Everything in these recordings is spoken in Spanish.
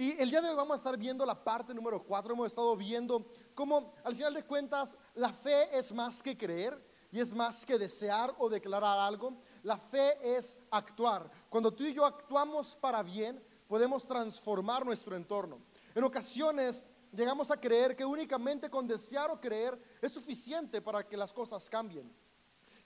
Y el día de hoy vamos a estar viendo la parte número 4. Hemos estado viendo cómo al final de cuentas la fe es más que creer y es más que desear o declarar algo. La fe es actuar. Cuando tú y yo actuamos para bien, podemos transformar nuestro entorno. En ocasiones llegamos a creer que únicamente con desear o creer es suficiente para que las cosas cambien.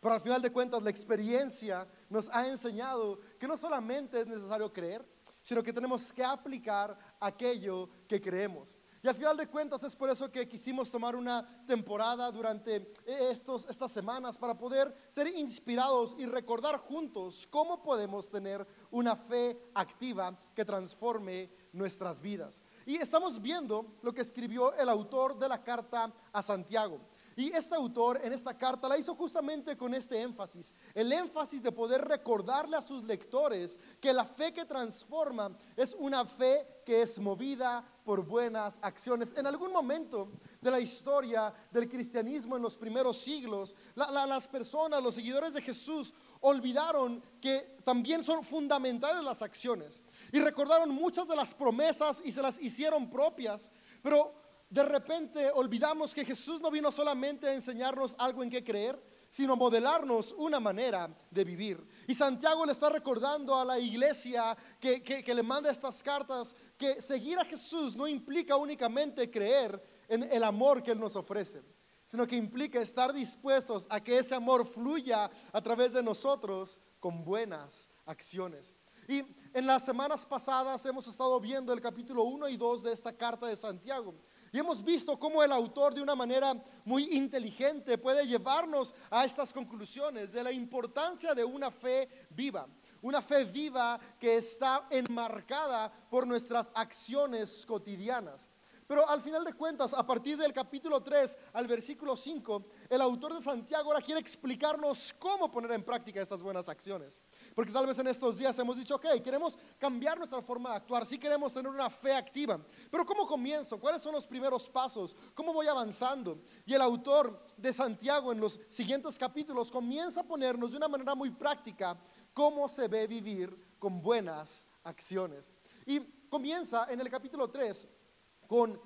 Pero al final de cuentas la experiencia nos ha enseñado que no solamente es necesario creer, sino que tenemos que aplicar aquello que creemos. Y al final de cuentas es por eso que quisimos tomar una temporada durante estos, estas semanas para poder ser inspirados y recordar juntos cómo podemos tener una fe activa que transforme nuestras vidas. Y estamos viendo lo que escribió el autor de la carta a Santiago. Y este autor en esta carta la hizo justamente con este énfasis, el énfasis de poder recordarle a sus lectores que la fe que transforma es una fe que es movida por buenas acciones. En algún momento de la historia del cristianismo en los primeros siglos, las personas, los seguidores de Jesús, olvidaron que también son fundamentales las acciones y recordaron muchas de las promesas y se las hicieron propias, pero de repente olvidamos que Jesús no vino solamente a enseñarnos algo en qué creer, sino modelarnos una manera de vivir. Y Santiago le está recordando a la iglesia que, que, le manda estas cartas que seguir a Jesús no implica únicamente creer en el amor que Él nos ofrece, sino que implica estar dispuestos a que ese amor fluya a través de nosotros con buenas acciones. Y en las semanas pasadas hemos estado viendo el capítulo 1 y 2 de esta carta de Santiago. Y hemos visto cómo el autor de una manera muy inteligente puede llevarnos a estas conclusiones de la importancia de una fe viva. Una fe viva que está enmarcada por nuestras acciones cotidianas. Pero al final de cuentas, a partir del capítulo 3 al versículo 5, el autor de Santiago ahora quiere explicarnos cómo poner en práctica estas buenas acciones. Porque tal vez en estos días hemos dicho, ok, queremos cambiar nuestra forma de actuar, sí queremos tener una fe activa. Pero ¿cómo comienzo? ¿Cuáles son los primeros pasos? ¿Cómo voy avanzando? Y el autor de Santiago en los siguientes capítulos comienza a ponernos de una manera muy práctica cómo se ve vivir con buenas acciones. Y comienza en el capítulo 3 con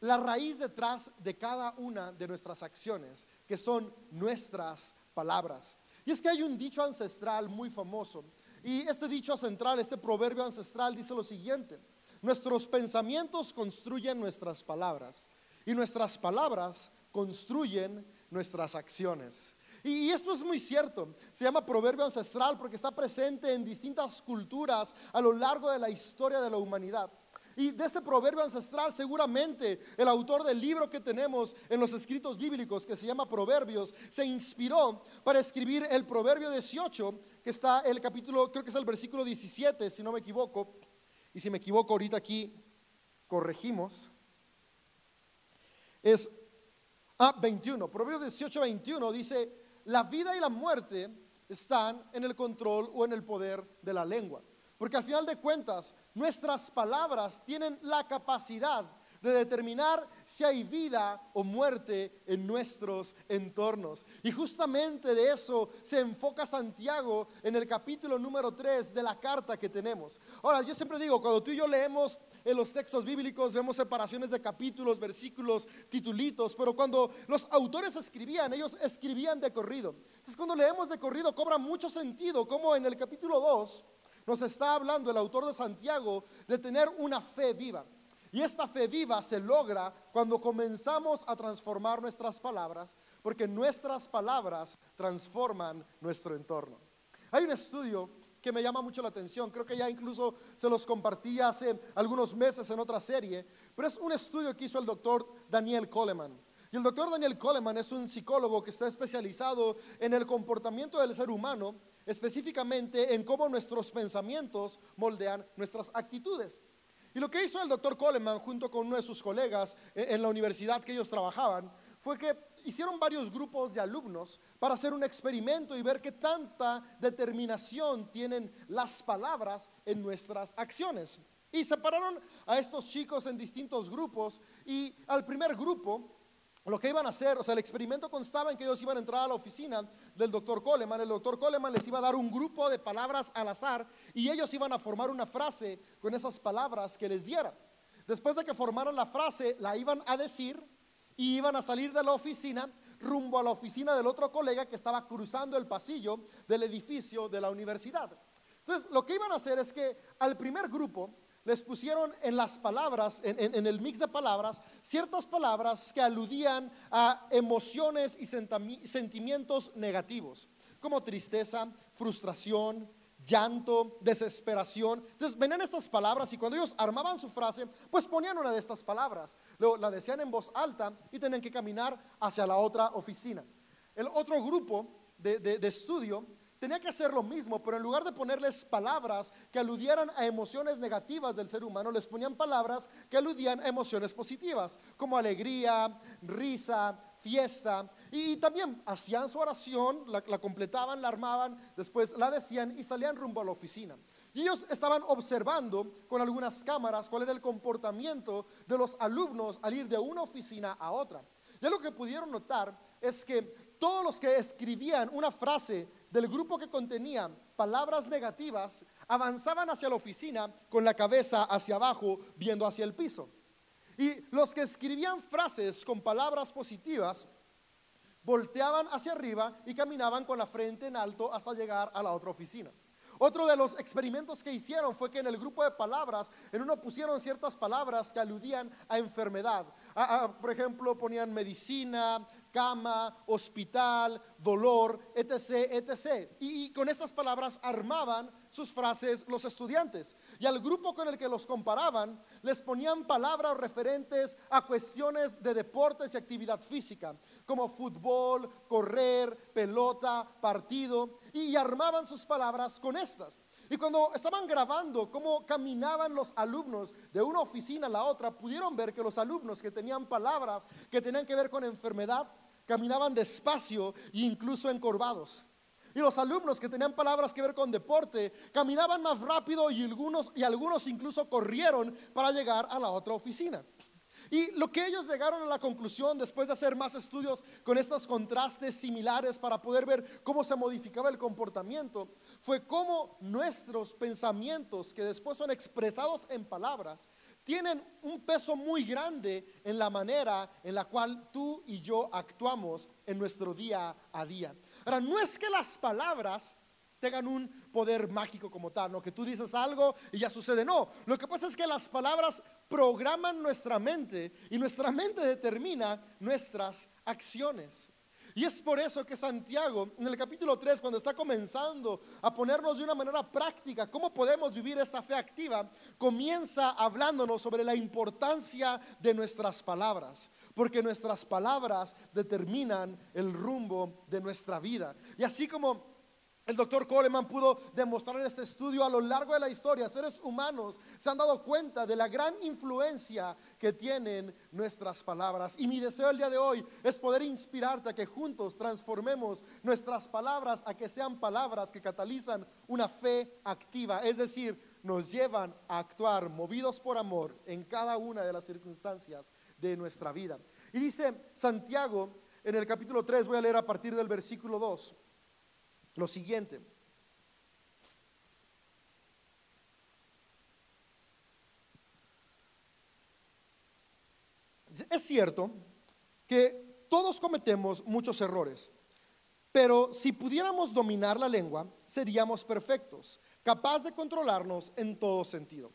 la raíz detrás de cada una de nuestras acciones, que son nuestras palabras. Y es que hay un dicho ancestral muy famoso. Y este dicho central, este proverbio ancestral dice lo siguiente. Nuestros pensamientos construyen nuestras palabras y nuestras palabras construyen nuestras acciones. Y, esto es muy cierto. Se llama proverbio ancestral porque está presente en distintas culturas a lo largo de la historia de la humanidad. Y de ese proverbio ancestral seguramente el autor del libro que tenemos en los escritos bíblicos que se llama Proverbios se inspiró para escribir el proverbio 18 que está el capítulo, creo que es el versículo 17 si no me equivoco. Y si me equivoco ahorita aquí corregimos. Es ah, 21, Proverbio 18, 21 dice, la vida y la muerte están en el control o en el poder de la lengua. Porque al final de cuentas, nuestras palabras tienen la capacidad de determinar si hay vida o muerte en nuestros entornos. Y justamente de eso se enfoca Santiago en el capítulo número 3 de la carta que tenemos. Ahora, yo siempre digo, cuando tú y yo leemos en los textos bíblicos vemos separaciones de capítulos, versículos, titulitos, pero cuando los autores escribían, ellos escribían de corrido. Entonces cuando leemos de corrido cobra mucho sentido, como en el capítulo 2 nos está hablando el autor de Santiago de tener una fe viva. Y esta fe viva se logra cuando comenzamos a transformar nuestras palabras, porque nuestras palabras transforman nuestro entorno. Hay un estudio que me llama mucho la atención, creo que ya incluso se los compartí hace algunos meses en otra serie, pero es un estudio que hizo el doctor Daniel Coleman. Y el doctor Daniel Coleman es un psicólogo que está especializado en el comportamiento del ser humano específicamente en cómo nuestros pensamientos moldean nuestras actitudes. Y lo que hizo el doctor Coleman junto con uno de sus colegas en la universidad que ellos trabajaban fue que hicieron varios grupos de alumnos para hacer un experimento y ver qué tanta determinación tienen las palabras en nuestras acciones. Y separaron a estos chicos en distintos grupos y al primer grupo lo que iban a hacer, o sea, el experimento constaba en que ellos iban a entrar a la oficina del doctor Coleman. El doctor Coleman les iba a dar un grupo de palabras al azar y ellos iban a formar una frase con esas palabras que les diera. Después de que formaron la frase, la iban a decir y iban a salir de la oficina rumbo a la oficina del otro colega que estaba cruzando el pasillo del edificio de la universidad. Entonces, lo que iban a hacer es que al primer grupo les pusieron en las palabras, en, el mix de palabras, ciertas palabras que aludían a emociones y sentimientos negativos, como tristeza, frustración, llanto, desesperación. Entonces venían estas palabras y cuando ellos armaban su frase, pues ponían una de estas palabras. Luego la decían en voz alta y tenían que caminar hacia la otra oficina. El otro grupo de, estudio tenía que hacer lo mismo, pero en lugar de ponerles palabras que aludieran a emociones negativas del ser humano, les ponían palabras que aludían a emociones positivas, como alegría, risa, fiesta. Y, también hacían su oración, la, completaban, la armaban, después la decían y salían rumbo a la oficina. Y ellos estaban observando con algunas cámaras cuál era el comportamiento de los alumnos al ir de una oficina a otra. Y lo que pudieron notar es que todos los que escribían una frase del grupo que contenía palabras negativas avanzaban hacia la oficina con la cabeza hacia abajo, viendo hacia el piso. Y los que escribían frases con palabras positivas volteaban hacia arriba y caminaban con la frente en alto hasta llegar a la otra oficina. Otro de los experimentos que hicieron fue que en el grupo de palabras, en uno pusieron ciertas palabras que aludían a enfermedad. por ejemplo, ponían medicina, cama, hospital, dolor, etc., etc. Y, con estas palabras armaban sus frases los estudiantes. Y al grupo con el que los comparaban, les ponían palabras referentes a cuestiones de deportes y actividad física, como fútbol, correr, pelota, partido, y armaban sus palabras con estas. Y cuando estaban grabando cómo caminaban los alumnos de una oficina a la otra, pudieron ver que los alumnos que tenían palabras que tenían que ver con enfermedad, caminaban despacio e incluso encorvados. Y los alumnos que tenían palabras que ver con deporte caminaban más rápido y algunos, y algunos incluso corrieron para llegar a la otra oficina. Y lo que ellos llegaron a la conclusión después de hacer más estudios con estos contrastes similares para poder ver cómo se modificaba el comportamiento, fue cómo nuestros pensamientos, que después son expresados en palabras, tienen un peso muy grande en la manera en la cual tú y yo actuamos en nuestro día a día. Ahora, no es que las palabras tengan un poder mágico como tal, ¿no? Que tú dices algo y ya sucede. No, lo que pasa es que las palabras programan nuestra mente y nuestra mente determina nuestras acciones. Y es por eso que Santiago, en el capítulo 3, cuando está comenzando a ponernos de una manera práctica cómo podemos vivir esta fe activa, comienza hablándonos sobre la importancia de nuestras palabras, porque nuestras palabras determinan el rumbo de nuestra vida. Y así como el doctor Coleman pudo demostrar en este estudio a lo largo de la historia, seres humanos se han dado cuenta de la gran influencia que tienen nuestras palabras. Y mi deseo el día de hoy es poder inspirarte a que juntos transformemos nuestras palabras a que sean palabras que catalizan una fe activa, es decir, nos llevan a actuar movidos por amor en cada una de las circunstancias de nuestra vida. Y dice Santiago en el capítulo 3, voy a leer a partir del versículo 2 lo siguiente. Es cierto que todos cometemos muchos errores, pero si pudiéramos dominar la lengua, seríamos perfectos, capaz de controlarnos en todo sentido.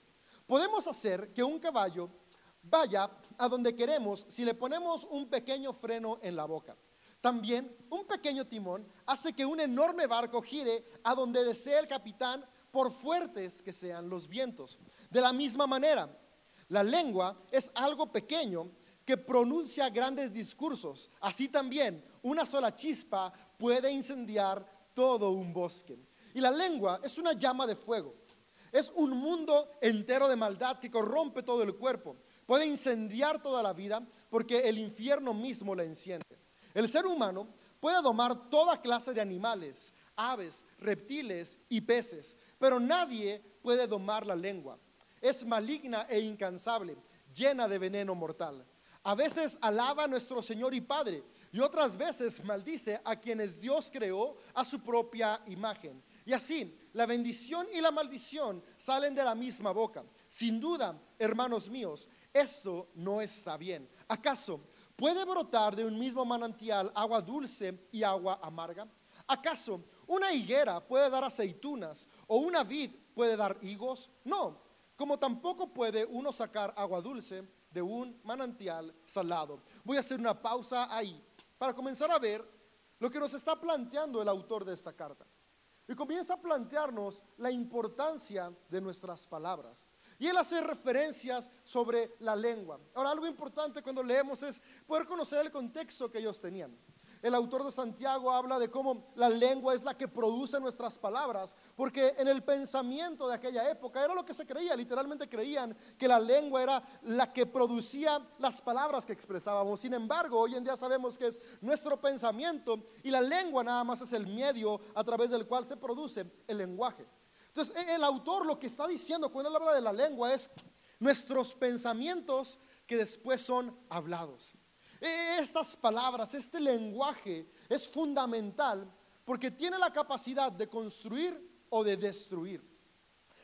Podemos hacer que un caballo vaya a donde queremos si le ponemos un pequeño freno en la boca. También un pequeño timón hace que un enorme barco gire a donde desee el capitán por fuertes que sean los vientos. De la misma manera, la lengua es algo pequeño que pronuncia grandes discursos. Así también, una sola chispa puede incendiar todo un bosque. Y la lengua es una llama de fuego. Es un mundo entero de maldad que corrompe todo el cuerpo. Puede incendiar toda la vida porque el infierno mismo la enciende. El ser humano puede domar toda clase de animales, aves, reptiles y peces, pero nadie puede domar la lengua. Es maligna e incansable, llena de veneno mortal. A veces alaba a nuestro Señor y Padre y otras veces maldice a quienes Dios creó a su propia imagen. Y así, la bendición y la maldición salen de la misma boca. Sin duda, hermanos míos, esto no está bien. ¿Acaso puede brotar de un mismo manantial agua dulce y agua amarga? ¿Acaso una higuera puede dar aceitunas o una vid puede dar higos? No, como tampoco puede uno sacar agua dulce de un manantial salado. Voy a hacer una pausa ahí para comenzar a ver lo que nos está planteando el autor de esta carta. Y comienza a plantearnos la importancia de nuestras palabras. Y él hace referencias sobre la lengua. Ahora, algo importante cuando leemos es poder conocer el contexto que ellos tenían. El autor de Santiago habla de cómo la lengua es la que produce nuestras palabras, porque en el pensamiento de aquella época era lo que se creía, literalmente creían que la lengua era la que producía las palabras que expresábamos. Sin embargo, hoy en día sabemos que es nuestro pensamiento y la lengua nada más es el medio a través del cual se produce el lenguaje. Entonces, e, el autor lo que está diciendo cuando él habla de la lengua es nuestros pensamientos que después son hablados. Estas palabras, este lenguaje es fundamental porque tiene la capacidad de construir o de destruir.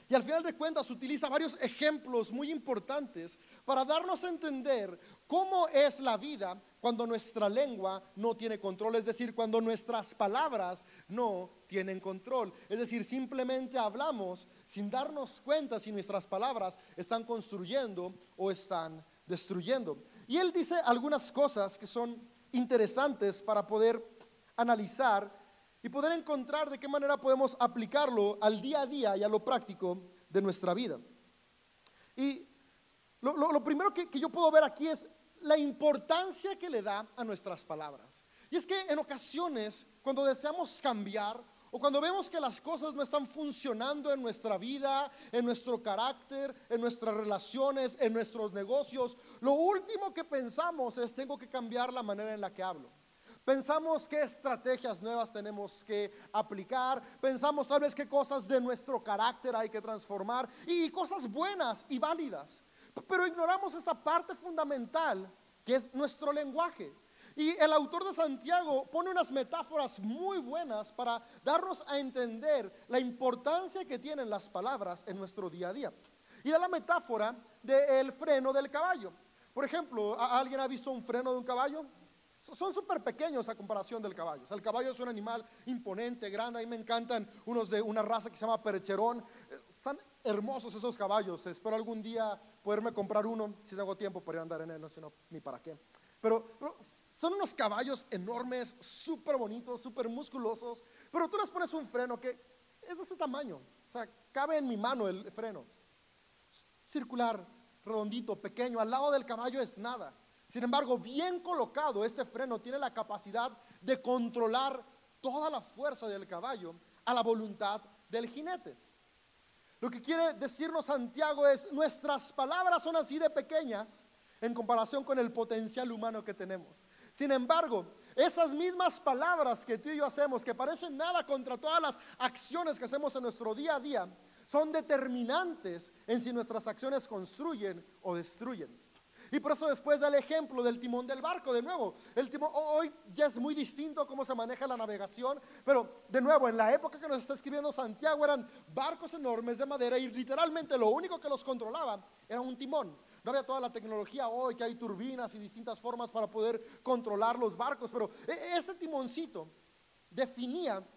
Y al final de cuentas utiliza varios ejemplos muy importantes para darnos a entender cómo es la vida cuando nuestra lengua no tiene control, es decir, cuando nuestras palabras no tienen control. Es decir, simplemente hablamos sin darnos cuenta si nuestras palabras están construyendo o están destruyendo. Y él dice algunas cosas que son interesantes para poder analizar y poder encontrar de qué manera podemos aplicarlo al día a día y a lo práctico de nuestra vida. Y lo, primero que, que yo puedo ver aquí es la importancia que le da a nuestras palabras. Y es que en ocasiones, cuando deseamos cambiar o cuando vemos que las cosas no están funcionando en nuestra vida, en nuestro carácter, en nuestras relaciones, en nuestros negocios, lo último que pensamos es tengo que cambiar la manera en la que hablo. Pensamos qué estrategias nuevas tenemos que aplicar, pensamos tal vez qué cosas de nuestro carácter hay que transformar y cosas buenas y válidas. Pero ignoramos esta parte fundamental que es nuestro lenguaje. Y el autor de Santiago pone unas metáforas muy buenas para darnos a entender la importancia que tienen las palabras en nuestro día a día. Y da la metáfora del freno del caballo. Por ejemplo, ¿alguien ha visto un freno de un caballo? Son súper pequeños a comparación del caballo. el caballo es un animal imponente, grande. A mí me encantan unos de una raza que se llama percherón. Eh, son hermosos esos caballos. Espero algún día poderme comprar uno si tengo tiempo para ir a andar en él, no, si no, ni para qué. Pero, son unos caballos enormes, súper bonitos, súper musculosos, pero tú les pones un freno que es de ese tamaño, o sea, cabe en mi mano el freno, circular, redondito, pequeño, al lado del caballo es nada. Sin embargo, bien colocado, este freno tiene la capacidad de controlar toda la fuerza del caballo a la voluntad del jinete. Lo que quiere decirnos Santiago es, nuestras palabras son así de pequeñas en comparación con el potencial humano que tenemos. Sin embargo, esas mismas palabras que tú y yo hacemos, que parecen nada contra todas las acciones que hacemos en nuestro día a día, son determinantes en si nuestras acciones construyen o destruyen. Y por eso después da el ejemplo del timón del barco, de nuevo, el timón hoy ya es muy distinto cómo se maneja la navegación, pero de nuevo, en la época que nos está escribiendo Santiago eran barcos enormes de madera y literalmente lo único que los controlaba era un timón. No había toda la tecnología hoy, que hay turbinas y distintas formas para poder controlar los barcos, pero e, este timoncito definía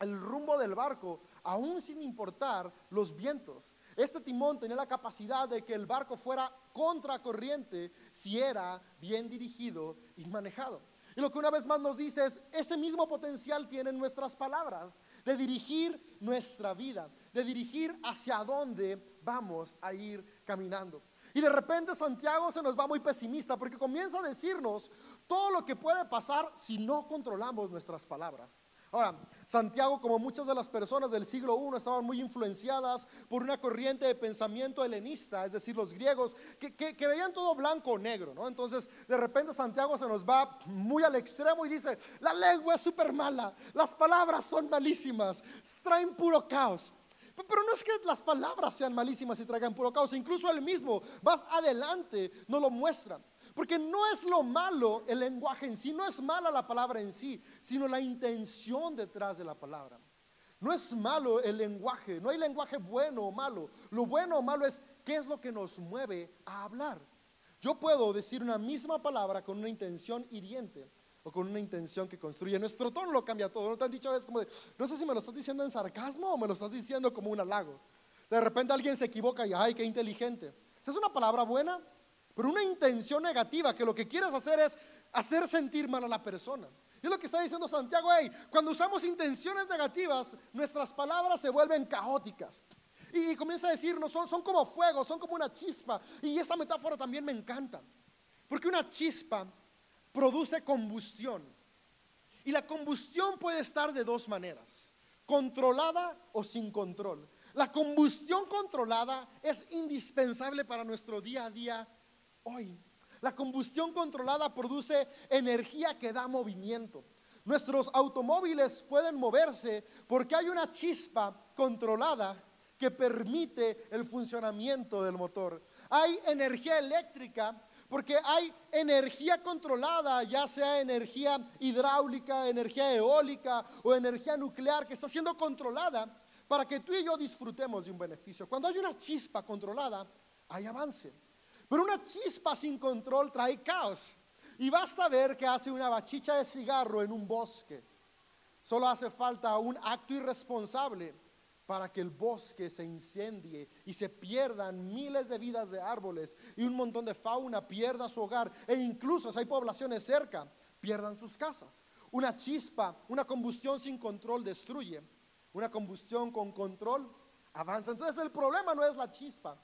el rumbo del barco, aún sin importar los vientos. Este timón tenía la capacidad de que el barco fuera contracorriente si era bien dirigido y manejado. Y lo que una vez más nos dice es, ese mismo potencial tienen nuestras palabras, de dirigir nuestra vida, de dirigir hacia dónde vamos a ir caminando. Y de repente Santiago se nos va muy pesimista porque comienza a decirnos todo lo que puede pasar si no controlamos nuestras palabras. Ahora, Santiago, como muchas de las personas del siglo I, estaban muy influenciadas por una corriente de pensamiento helenista, es decir, los griegos, que, veían todo blanco o negro, ¿no? Entonces, de repente Santiago se nos va muy al extremo y dice, la lengua es súper mala, las palabras son malísimas, traen puro caos. Pero no es que las palabras sean malísimas y traigan puro caos, incluso él mismo, más adelante, nos lo muestra. Porque no es lo malo el lenguaje en sí, no es mala la palabra en sí, sino la intención detrás de la palabra. No es malo el lenguaje, no hay lenguaje bueno o malo. Lo bueno o malo es qué es lo que nos mueve a hablar. Yo puedo decir una misma palabra con una intención hiriente o con una intención que construye. Nuestro tono lo cambia todo. ¿No te han dicho a veces como de, no sé si me lo estás diciendo en sarcasmo o me lo estás diciendo como un halago? De repente alguien se equivoca y, ay, qué inteligente. Es una palabra buena, pero una intención negativa que lo que quieres hacer es hacer sentir mal a la persona. Y es lo que está diciendo Santiago, hey, cuando usamos intenciones negativas, nuestras palabras se vuelven caóticas. Y comienza a decirnos, son, son como fuego, son como una chispa. Y esa metáfora también me encanta. Porque una chispa produce combustión. Y la combustión puede estar de dos maneras, controlada o sin control. La combustión controlada es indispensable para nuestro día a día hoy. La combustión controlada produce energía que da movimiento. Nuestros automóviles pueden moverse porque hay una chispa controlada que permite el funcionamiento del motor. Hay energía eléctrica porque hay energía controlada, ya sea energía hidráulica, energía eólica o energía nuclear que está siendo controlada para que tú y yo disfrutemos de un beneficio. Cuando hay una chispa controlada, hay avance. Pero una chispa sin control trae caos. Y basta ver que hace una bachicha de cigarro en un bosque. Solo hace falta un acto irresponsable para que el bosque se incendie y se pierdan miles de vidas de árboles y un montón de fauna pierda su hogar e incluso si hay poblaciones cerca, pierdan sus casas. Una chispa, una combustión sin control destruye. Una combustión con control avanza. Entonces el problema no es la chispa,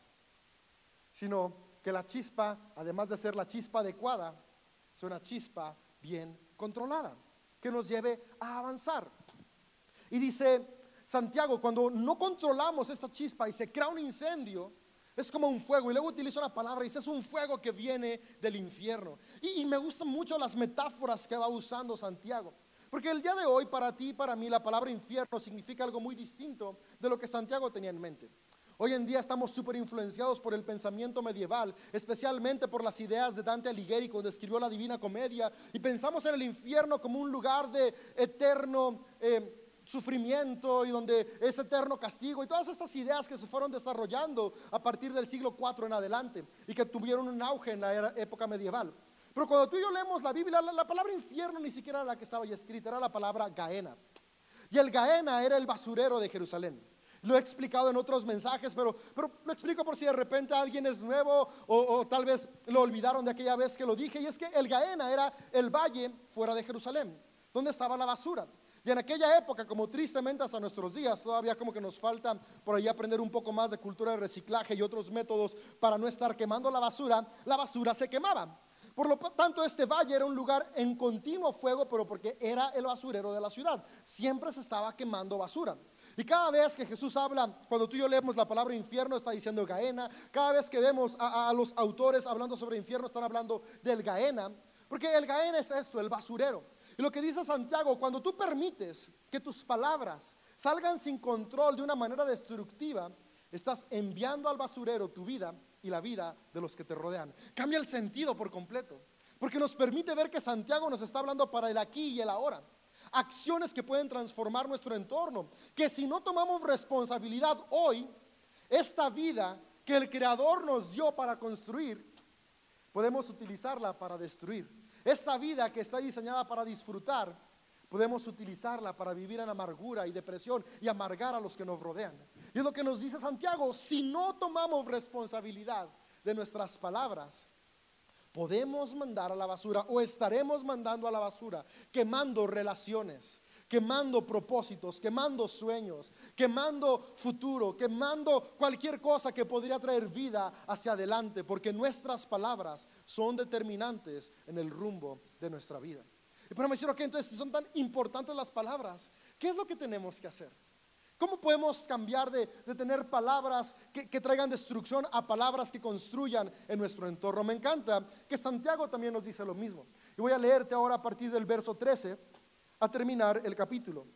sino que la chispa, además de ser la chispa adecuada, es una chispa bien controlada, que nos lleve a avanzar. Y dice Santiago, cuando no controlamos esta chispa y se crea un incendio, es como un fuego. Y luego utiliza una palabra y dice, es un fuego que viene del infierno. Y, y me gustan mucho las metáforas que va usando Santiago. Porque el día de hoy, para ti y para mí, la palabra infierno significa algo muy distinto de lo que Santiago tenía en mente. Hoy en día estamos súper influenciados por el pensamiento medieval, especialmente por las ideas de Dante Alighieri cuando escribió la Divina Comedia, y pensamos en el infierno como un lugar de eterno eh, sufrimiento y donde es eterno castigo, y todas estas ideas que se fueron desarrollando a partir del siglo IV en adelante y que tuvieron un auge en la época medieval. Pero cuando tú y yo leemos la Biblia, la, la palabra infierno ni siquiera era la que estaba escrita, era la palabra Gaena. Y el Gaena era el basurero de Jerusalén. Lo he explicado en otros mensajes, pero, pero lo explico por si de repente alguien es nuevo o, tal vez lo olvidaron de aquella vez que lo dije. Y es que el Gaena era el valle fuera de Jerusalén, donde estaba la basura. Y en aquella época, como tristemente hasta nuestros días, todavía como que nos falta por ahí aprender un poco más de cultura de reciclaje y otros métodos para no estar quemando la basura, la basura se quemaba. Por lo tanto, este valle era un lugar en continuo fuego, pero porque era el basurero de la ciudad. Siempre se estaba quemando basura. Y cada vez que Jesús habla, cuando tú y yo leemos la palabra infierno, está diciendo Gaena. Cada vez que vemos a, los autores hablando sobre infierno, están hablando del Gaena. Porque el Gaena es esto, el basurero. Y lo que dice Santiago, cuando tú permites que tus palabras salgan sin control de una manera destructiva, estás enviando al basurero tu vida y la vida de los que te rodean. Cambia el sentido por completo. Porque nos permite ver que Santiago nos está hablando para el aquí y el ahora acciones que pueden transformar nuestro entorno. Que si no tomamos responsabilidad hoy, esta vida que el Creador nos dio para construir, podemos utilizarla para destruir. Esta vida que está diseñada para disfrutar, podemos utilizarla para vivir en amargura y depresión y amargar a los que nos rodean. Y es lo que nos dice Santiago, si no tomamos responsabilidad de nuestras palabras, podemos mandar a la basura o estaremos mandando a la basura, quemando relaciones, quemando propósitos, quemando sueños, quemando futuro, quemando cualquier cosa que podría traer vida hacia adelante, porque nuestras palabras son determinantes en el rumbo de nuestra vida. Pero me decir, ok, entonces si son tan importantes las palabras, ¿qué es lo que tenemos que hacer? ¿Cómo podemos cambiar de, tener palabras que, que, traigan destrucción a palabras que construyan en nuestro entorno? Me encanta que Santiago también nos dice lo mismo. Y voy a leerte ahora a partir del verso 13 a terminar el capítulo.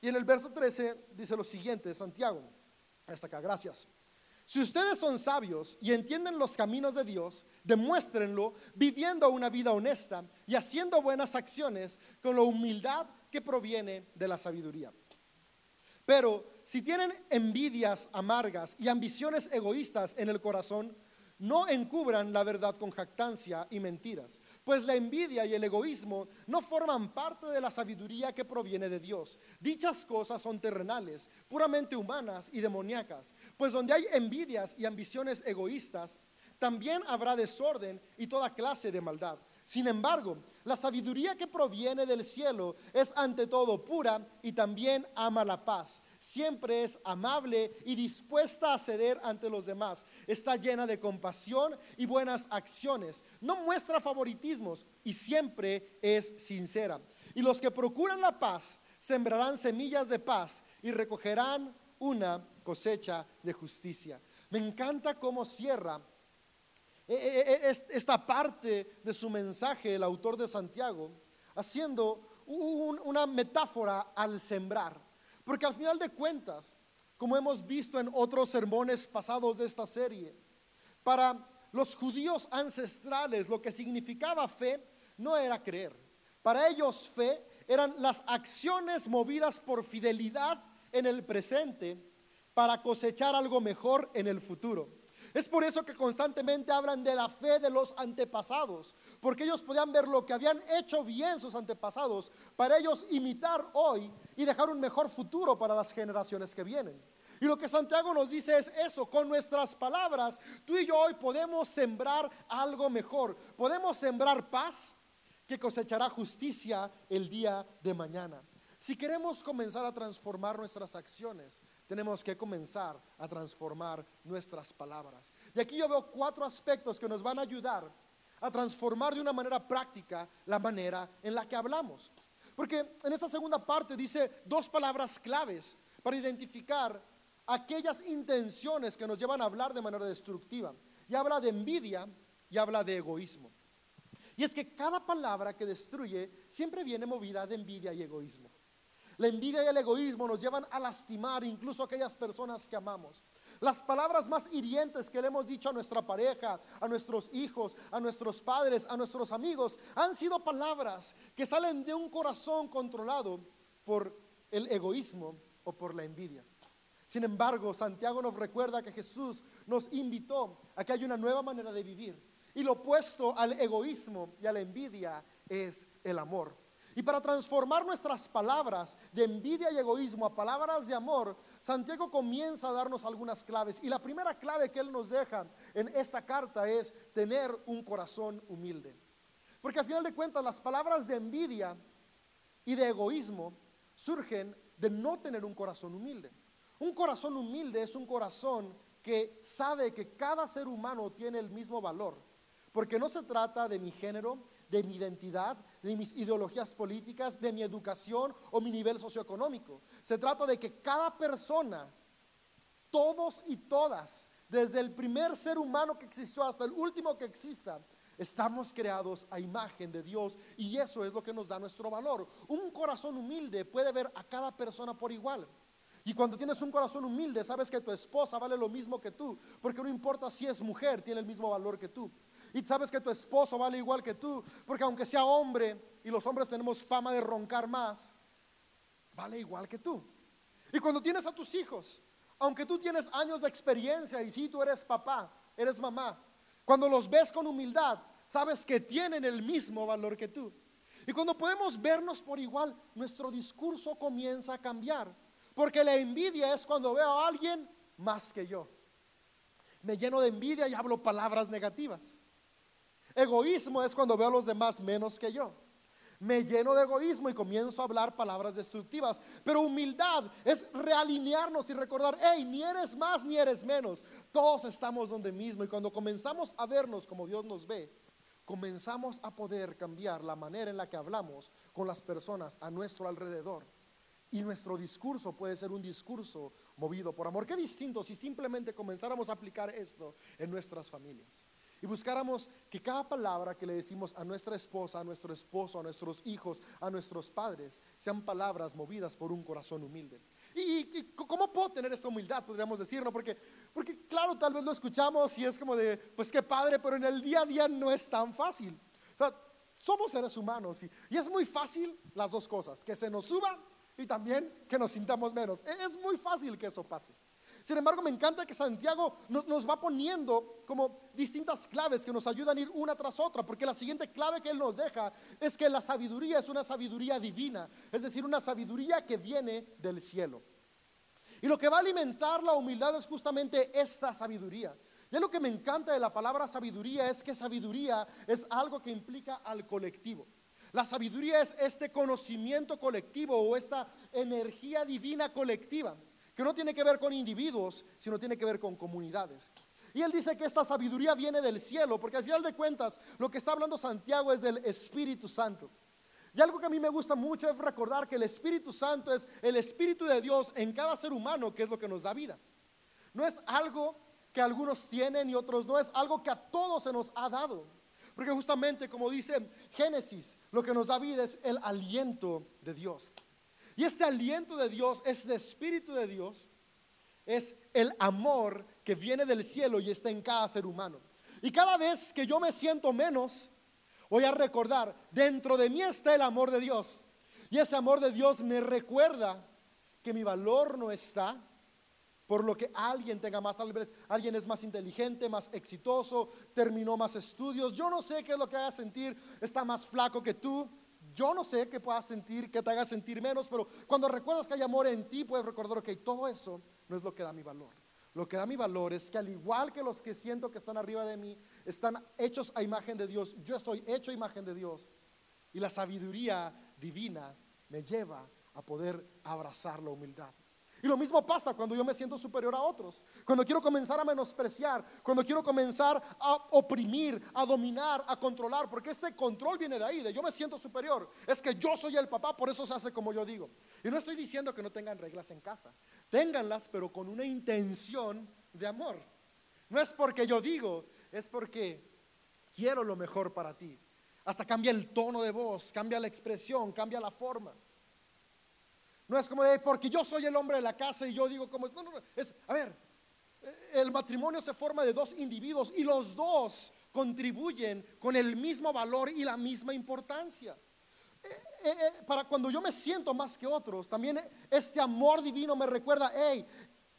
Y en el verso 13 dice lo siguiente, Santiago, hasta acá, gracias. Si ustedes son sabios y entienden los caminos de Dios, demuéstrenlo viviendo una vida honesta y haciendo buenas acciones con la humildad que proviene de la sabiduría. Pero si tienen envidias amargas y ambiciones egoístas en el corazón, no encubran la verdad con jactancia y mentiras, pues la envidia y el egoísmo no forman parte de la sabiduría que proviene de Dios. Dichas cosas son terrenales, puramente humanas y demoníacas, pues donde hay envidias y ambiciones egoístas, también habrá desorden y toda clase de maldad. Sin embargo, la sabiduría que proviene del cielo es ante todo pura y también ama la paz. Siempre es amable y dispuesta a ceder ante los demás. Está llena de compasión y buenas acciones. No muestra favoritismos y siempre es sincera. Y los que procuran la paz sembrarán semillas de paz y recogerán una cosecha de justicia. Me encanta cómo cierra e, e, e, esta parte de su mensaje, el autor de Santiago, haciendo una metáfora al sembrar. Porque al final de cuentas, como hemos visto en otros sermones pasados de esta serie, para los judíos ancestrales lo que significaba fe no era creer. Para ellos fe eran las acciones movidas por fidelidad en el presente para cosechar algo mejor en el futuro. Es por eso que constantemente hablan de la fe de los antepasados, porque ellos podían ver lo que habían hecho bien sus antepasados para ellos imitar hoy y dejar un mejor futuro para las generaciones que vienen. Y lo que Santiago nos dice es eso, con nuestras palabras, tú y yo hoy podemos sembrar algo mejor, podemos sembrar paz que cosechará justicia el día de mañana. Si queremos comenzar a transformar nuestras acciones, tenemos que comenzar a transformar nuestras palabras. Y aquí yo veo cuatro aspectos que nos van a ayudar a transformar de una manera práctica la manera en la que hablamos. Porque en esta segunda parte dice dos palabras claves para identificar aquellas intenciones que nos llevan a hablar de manera destructiva. Y habla de envidia y habla de egoísmo. Y es que cada palabra que destruye siempre viene movida de envidia y egoísmo. La envidia y el egoísmo nos llevan a lastimar incluso a aquellas personas que amamos. Las palabras más hirientes que le hemos dicho a nuestra pareja, a nuestros hijos, a nuestros padres, a nuestros amigos, han sido palabras que salen de un corazón controlado por el egoísmo o por la envidia. Sin embargo, Santiago nos recuerda que Jesús nos invitó a que haya una nueva manera de vivir. Y lo opuesto al egoísmo y a la envidia es el amor. Y para transformar nuestras palabras de envidia y egoísmo a palabras de amor, Santiago comienza a darnos algunas claves. Y la primera clave que él nos deja en esta carta es tener un corazón humilde. Porque al final de cuentas las palabras de envidia y de egoísmo surgen de no tener un corazón humilde. Un corazón humilde es un corazón que sabe que cada ser humano tiene el mismo valor. Porque no se trata de mi género, de mi identidad, de mis ideologías políticas, de mi educación o mi nivel socioeconómico. Se trata de que cada persona, todos y todas, desde el primer ser humano que existió hasta el último que exista, Estamos creados a imagen de Dios y eso es lo que nos da nuestro valor. Un corazón humilde puede ver a cada persona por igual. Y cuando tienes un corazón humilde, sabes que tu esposa vale lo mismo que tú, porque no importa si es mujer, tiene el mismo valor que tú. Y sabes que tu esposo vale igual que tú, porque aunque sea hombre, y los hombres tenemos fama de roncar más, vale igual que tú. Y cuando tienes a tus hijos, aunque tú tienes años de experiencia y si tú eres papá, eres mamá, cuando los ves con humildad, sabes que tienen el mismo valor que tú. Y cuando podemos vernos por igual, nuestro discurso comienza a cambiar. Porque la envidia es cuando veo a alguien más que yo. Me lleno de envidia y hablo palabras negativas. Egoísmo es cuando veo a los demás menos que yo. Me lleno de egoísmo y comienzo a hablar palabras destructivas. Pero humildad es realinearnos y recordar, hey, ni eres más ni eres menos. Todos estamos donde mismo. Y cuando comenzamos a vernos como Dios nos ve, comenzamos a poder cambiar la manera en la que hablamos con las personas a nuestro alrededor. Y nuestro discurso puede ser un discurso movido por amor. Qué distinto si simplemente comenzáramos a aplicar esto en nuestras familias y buscáramos que cada palabra que le decimos a nuestra esposa, a nuestro esposo, a nuestros hijos, a nuestros padres, sean palabras movidas por un corazón humilde. ¿Y, cómo puedo tener esa humildad? Podríamos decir, ¿no? Porque, porque claro, tal vez lo escuchamos y es como de, pues qué padre, pero en el día a día no es tan fácil. O sea, somos seres humanos y, y es muy fácil las dos cosas, que se nos suba y también que nos sintamos menos. E, es muy fácil que eso pase. Sin embargo, me encanta que Santiago nos, va poniendo como distintas claves que nos ayudan a ir una tras otra, porque la siguiente clave que él nos deja es que la sabiduría es una sabiduría divina, es decir, una sabiduría que viene del cielo. Y lo que va a alimentar la humildad es justamente esta sabiduría. Y lo que me encanta de la palabra sabiduría es que sabiduría es algo que implica al colectivo. La sabiduría es este conocimiento colectivo o esta energía divina colectiva que no tiene que ver con individuos, sino tiene que ver con comunidades. Y él dice que esta sabiduría viene del cielo, porque al final de cuentas lo que está hablando Santiago es del Espíritu Santo. Y algo que a mí me gusta mucho es recordar que el Espíritu Santo es el Espíritu de Dios en cada ser humano, que es lo que nos da vida. No es algo que algunos tienen y otros no, es algo que a todos se nos ha dado. Porque justamente como dice Génesis, lo que nos da vida es el aliento de Dios. Y este aliento de Dios, este espíritu de Dios, es el amor que viene del cielo y está en cada ser humano. Y cada vez que yo me siento menos, voy a recordar, dentro de mí está el amor de Dios. Y ese amor de Dios me recuerda que mi valor no está por lo que alguien tenga más, tal vez alguien es más inteligente, más exitoso, terminó más estudios. Yo no sé qué es lo que haga sentir, está más flaco que tú. Yo no sé qué puedas sentir, que te haga sentir menos, pero cuando recuerdas que hay amor en ti, puedes recordar que todo eso no es lo que da mi valor. Lo que da mi valor es que al igual que los que siento que están arriba de mí, están hechos a imagen de Dios, yo estoy hecho a imagen de Dios. Y la sabiduría divina me lleva a poder abrazar la humildad. Y lo mismo pasa cuando yo me siento superior a otros, cuando quiero comenzar a menospreciar, cuando quiero comenzar a oprimir, a dominar, a controlar, porque este control viene de ahí, de yo me siento superior. Es que yo soy el papá, por eso se hace como yo digo. Y no estoy diciendo que no tengan reglas en casa, ténganlas, pero con una intención de amor. No es porque yo digo, es porque quiero lo mejor para ti. Hasta cambia el tono de voz, cambia la expresión, cambia la forma. No es como de, porque yo soy el hombre de la casa y yo digo como es. No, no, no. Es, a ver, el matrimonio se forma de dos individuos y los dos contribuyen con el mismo valor y la misma importancia. Eh, eh, eh, para cuando yo me siento más que otros, también este amor divino me recuerda, hey,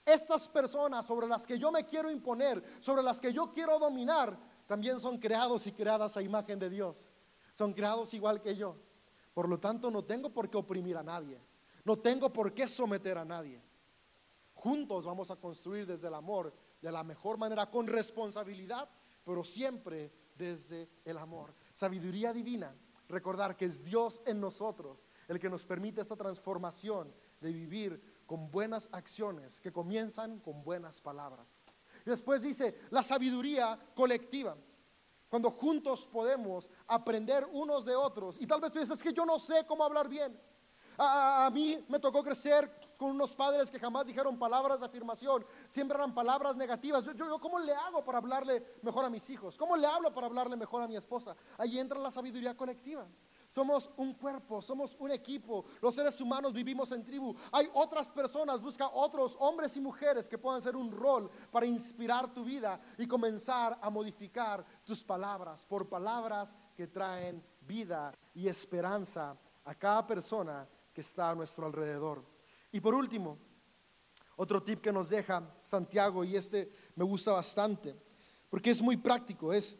estas personas sobre las que yo me quiero imponer, sobre las que yo quiero dominar, también son creados y creadas a imagen de Dios. Son creados igual que yo. Por lo tanto, no tengo por qué oprimir a nadie. No tengo por qué someter a nadie. Juntos vamos a construir desde el amor de la mejor manera, con responsabilidad, pero siempre desde el amor. Sabiduría divina, recordar que es Dios en nosotros el que nos permite esta transformación de vivir con buenas acciones que comienzan con buenas palabras. Después dice la sabiduría colectiva. Cuando juntos podemos aprender unos de otros. Y tal vez tú dices, que yo no sé cómo hablar bien. A, mí me tocó crecer con unos padres que jamás dijeron palabras de afirmación, siempre eran palabras negativas. Yo, yo, ¿cómo le hago para hablarle mejor a mis hijos? ¿Cómo le hablo para hablarle mejor a mi esposa? Ahí entra la sabiduría colectiva. Somos un cuerpo, somos un equipo. Los seres humanos vivimos en tribu. Hay otras personas, busca otros hombres y mujeres que puedan ser un rol para inspirar tu vida y comenzar a modificar tus palabras por palabras que traen vida y esperanza a cada persona que está a nuestro alrededor. Y por último, otro tip que nos deja Santiago, y este me gusta bastante, porque es muy práctico, es,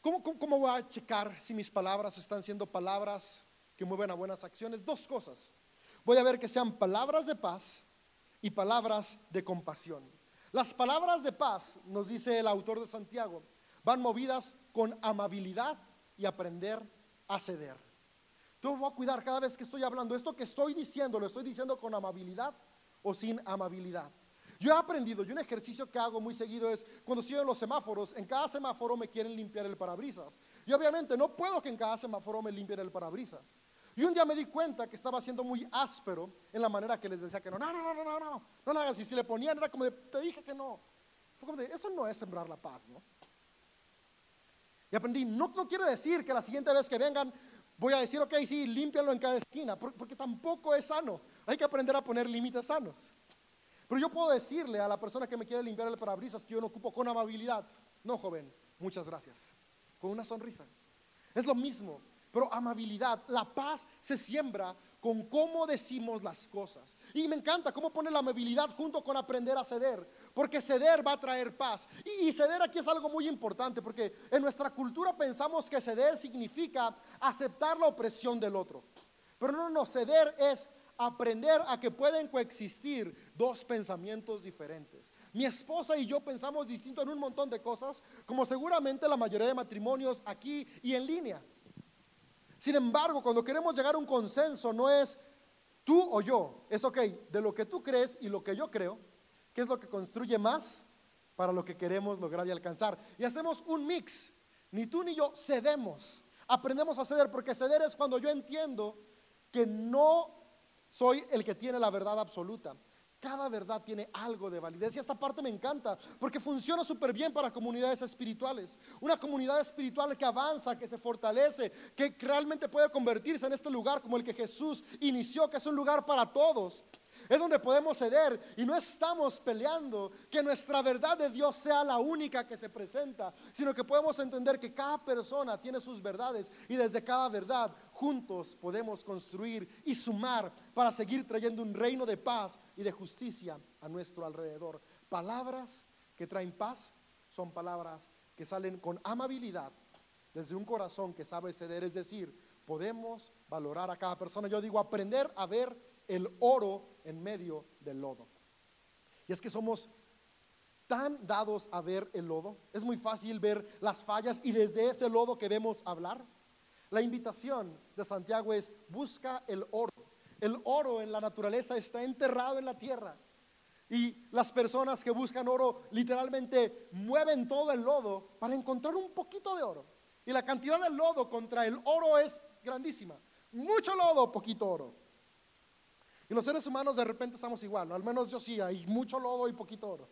¿cómo, cómo, voy a checar si mis palabras están siendo palabras que mueven a buenas acciones? Dos cosas. Voy a ver que sean palabras de paz y palabras de compasión. Las palabras de paz, nos dice el autor de Santiago, van movidas con amabilidad y aprender a ceder. Yo voy a cuidar cada vez que estoy hablando. Esto que estoy diciendo, lo estoy diciendo con amabilidad o sin amabilidad. Yo he aprendido, y un ejercicio que hago muy seguido es cuando estoy en los semáforos, en cada semáforo me quieren limpiar el parabrisas. Y obviamente no puedo que en cada semáforo me limpien el parabrisas. Y un día me di cuenta que estaba siendo muy áspero en la manera que les decía que no, no, no, no, no, no, no lo hagas. Y si le ponían era como de, te dije que no. Fue como de, eso no es sembrar la paz, ¿no? Y aprendí, no, no quiere decir que la siguiente vez que vengan voy a decir, ok, sí, límpialo en cada esquina, porque tampoco es sano. Hay que aprender a poner límites sanos. Pero yo puedo decirle a la persona que me quiere limpiar el parabrisas que yo no ocupo con amabilidad. No, joven, muchas gracias. Con una sonrisa. Es lo mismo, pero amabilidad. La paz se siembra con cómo decimos las cosas. Y me encanta cómo pone la amabilidad junto con aprender a ceder, porque ceder va a traer paz. Y, y ceder aquí es algo muy importante, porque en nuestra cultura pensamos que ceder significa aceptar la opresión del otro. Pero no, no, ceder es aprender a que pueden coexistir dos pensamientos diferentes. Mi esposa y yo pensamos distinto en un montón de cosas, como seguramente la mayoría de matrimonios aquí y en línea. Sin embargo, cuando queremos llegar a un consenso, no es tú o yo, es ok, de lo que tú crees y lo que yo creo, ¿qué es lo que construye más para lo que queremos lograr y alcanzar? Y hacemos un mix, ni tú ni yo cedemos, aprendemos a ceder, porque ceder es cuando yo entiendo que no soy el que tiene la verdad absoluta. Cada verdad tiene algo de validez y esta parte me encanta porque funciona súper bien para comunidades espirituales. Una comunidad espiritual que avanza, que se fortalece, que realmente puede convertirse en este lugar como el que Jesús inició, que es un lugar para todos. Es donde podemos ceder y no estamos peleando que nuestra verdad de Dios sea la única que se presenta, sino que podemos entender que cada persona tiene sus verdades y desde cada verdad juntos podemos construir y sumar para seguir trayendo un reino de paz y de justicia a nuestro alrededor. Palabras que traen paz son palabras que salen con amabilidad desde un corazón que sabe ceder, es decir, podemos valorar a cada persona. Yo digo, aprender a ver el oro en medio del lodo. Y es que somos tan dados a ver el lodo. Es muy fácil ver las fallas y desde ese lodo que vemos hablar. La invitación de Santiago es busca el oro. El oro en la naturaleza está enterrado en la tierra. Y las personas que buscan oro literalmente mueven todo el lodo para encontrar un poquito de oro. Y la cantidad de lodo contra el oro es grandísima. Mucho lodo, poquito oro. Y los seres humanos de repente estamos igual, al menos yo sí, hay mucho lodo y poquito oro.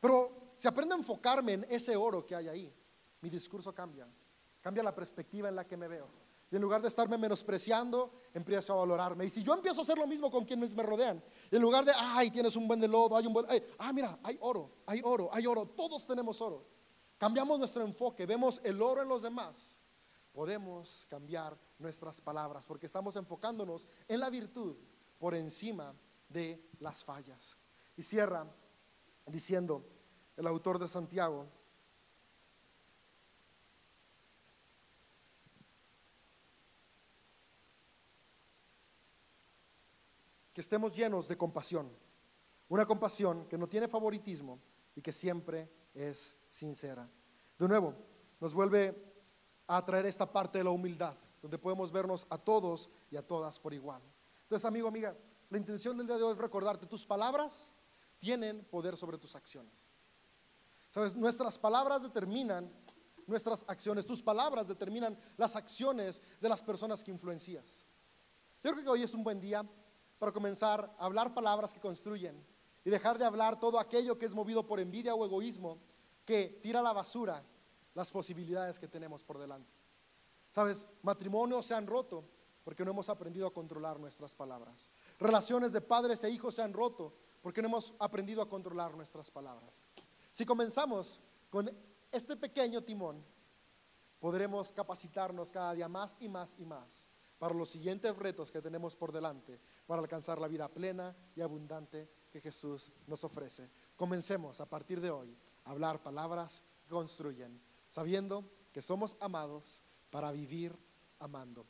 Pero si aprendo a enfocarme en ese oro que hay ahí, mi discurso cambia, cambia la perspectiva en la que me veo. Y en lugar de estarme menospreciando, empiezo a valorarme. Y si yo empiezo a hacer lo mismo con quienes me rodean, en lugar de, ay, tienes un buen de lodo, hay un buen, ah, mira, hay oro, hay oro, hay oro, todos tenemos oro. Cambiamos nuestro enfoque, vemos el oro en los demás podemos cambiar nuestras palabras porque estamos enfocándonos en la virtud por encima de las fallas. Y cierra diciendo el autor de Santiago, que estemos llenos de compasión, una compasión que no tiene favoritismo y que siempre es sincera. De nuevo, nos vuelve a traer esta parte de la humildad, donde podemos vernos a todos y a todas por igual. Entonces, amigo, amiga, la intención del día de hoy es recordarte, tus palabras tienen poder sobre tus acciones. Sabes, nuestras palabras determinan nuestras acciones, tus palabras determinan las acciones de las personas que influencias. Yo creo que hoy es un buen día para comenzar a hablar palabras que construyen y dejar de hablar todo aquello que es movido por envidia o egoísmo, que tira la basura las posibilidades que tenemos por delante. Sabes, matrimonios se han roto porque no hemos aprendido a controlar nuestras palabras. Relaciones de padres e hijos se han roto porque no hemos aprendido a controlar nuestras palabras. Si comenzamos con este pequeño timón, podremos capacitarnos cada día más y más y más para los siguientes retos que tenemos por delante para alcanzar la vida plena y abundante que Jesús nos ofrece. Comencemos a partir de hoy a hablar palabras que construyen sabiendo que somos amados para vivir amando.